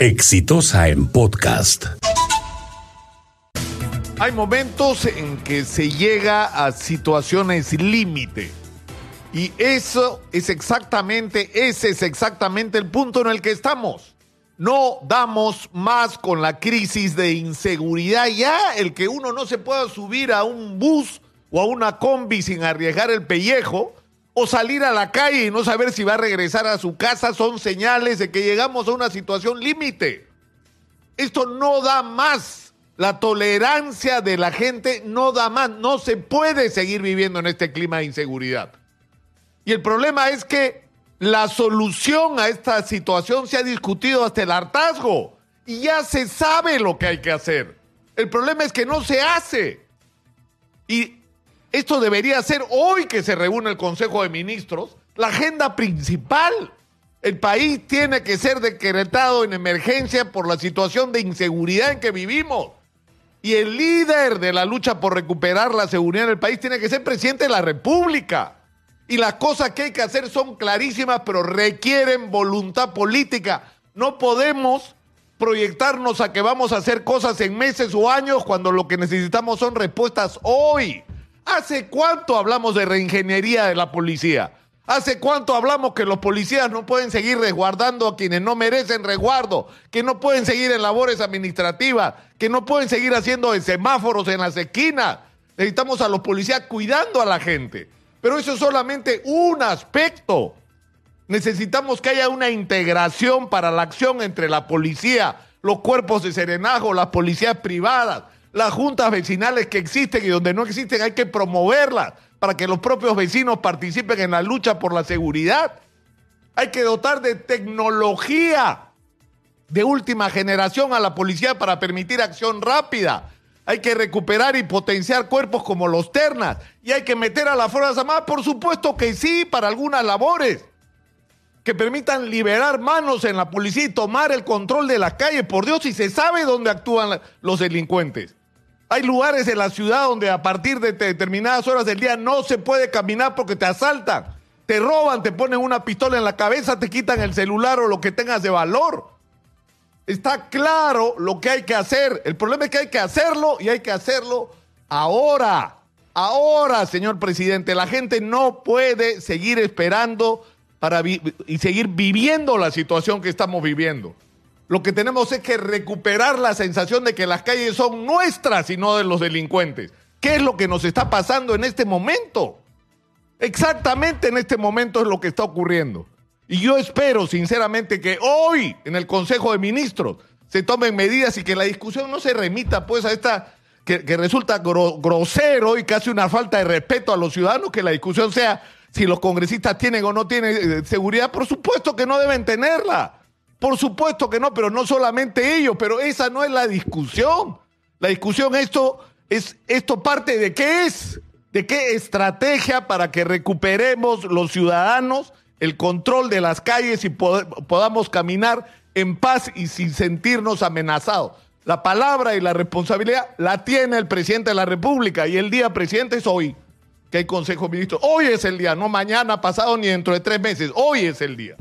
Exitosa en podcast. Hay momentos en que se llega a situaciones límite. Y eso es exactamente, ese es exactamente el punto en el que estamos. No damos más con la crisis de inseguridad. Ya el que uno no se pueda subir a un bus o a una combi sin arriesgar el pellejo, o salir a la calle y no saber si va a regresar a su casa, son señales de que llegamos a una situación límite. Esto no da más. La tolerancia de la gente no da más. No se puede seguir viviendo en este clima de inseguridad. Y el problema es que la solución a esta situación se ha discutido hasta el hartazgo. Y ya se sabe lo que hay que hacer. El problema es que no se hace. Y esto debería ser hoy que se reúne el Consejo de Ministros, la agenda principal. El país tiene que ser decretado en emergencia por la situación de inseguridad en que vivimos. Y el líder de la lucha por recuperar la seguridad en el país tiene que ser presidente de la República. Y las cosas que hay que hacer son clarísimas, pero requieren voluntad política. No podemos proyectarnos a que vamos a hacer cosas en meses o años cuando lo que necesitamos son respuestas hoy. ¿Hace cuánto hablamos de reingeniería de la policía? ¿Hace cuánto hablamos que los policías no pueden seguir resguardando a quienes no merecen resguardo? Que no pueden seguir en labores administrativas, que no pueden seguir haciendo semáforos en las esquinas. Necesitamos a los policías cuidando a la gente. Pero eso es solamente un aspecto. Necesitamos que haya una integración para la acción entre la policía, los cuerpos de serenajo, las policías privadas, las juntas vecinales que existen y donde no existen hay que promoverlas para que los propios vecinos participen en la lucha por la seguridad. Hay que dotar de tecnología de última generación a la policía para permitir acción rápida. Hay que recuperar y potenciar cuerpos como los ternas. Y hay que meter a las Fuerzas Armadas, por supuesto que sí, para algunas labores. Que permitan liberar manos en la policía y tomar el control de las calles. Por Dios, si se sabe dónde actúan los delincuentes. Hay lugares en la ciudad donde a partir de determinadas horas del día no se puede caminar porque te asaltan, te roban, te ponen una pistola en la cabeza, te quitan el celular o lo que tengas de valor. Está claro lo que hay que hacer. El problema es que hay que hacerlo y hay que hacerlo ahora. Ahora, señor presidente, la gente no puede seguir esperando para y seguir viviendo la situación que estamos viviendo. Lo que tenemos es que recuperar la sensación de que las calles son nuestras y no de los delincuentes. ¿Qué es lo que nos está pasando en este momento? Exactamente en este momento es lo que está ocurriendo. Y yo espero sinceramente que hoy en el Consejo de Ministros se tomen medidas y que la discusión no se remita pues a esta que, resulta grosero y casi una falta de respeto a los ciudadanos, que la discusión sea si los congresistas tienen o no tienen eh, seguridad. Por supuesto que no deben tenerla. Por supuesto que no, pero no solamente ellos, pero esa no es la discusión. La discusión esto es esto parte de qué es, de qué estrategia para que recuperemos los ciudadanos el control de las calles y podamos caminar en paz y sin sentirnos amenazados. La palabra y la responsabilidad la tiene el presidente de la República y el día presidente es hoy, que hay Consejo de Ministros. Hoy es el día, no mañana, pasado ni dentro de tres meses. Hoy es el día.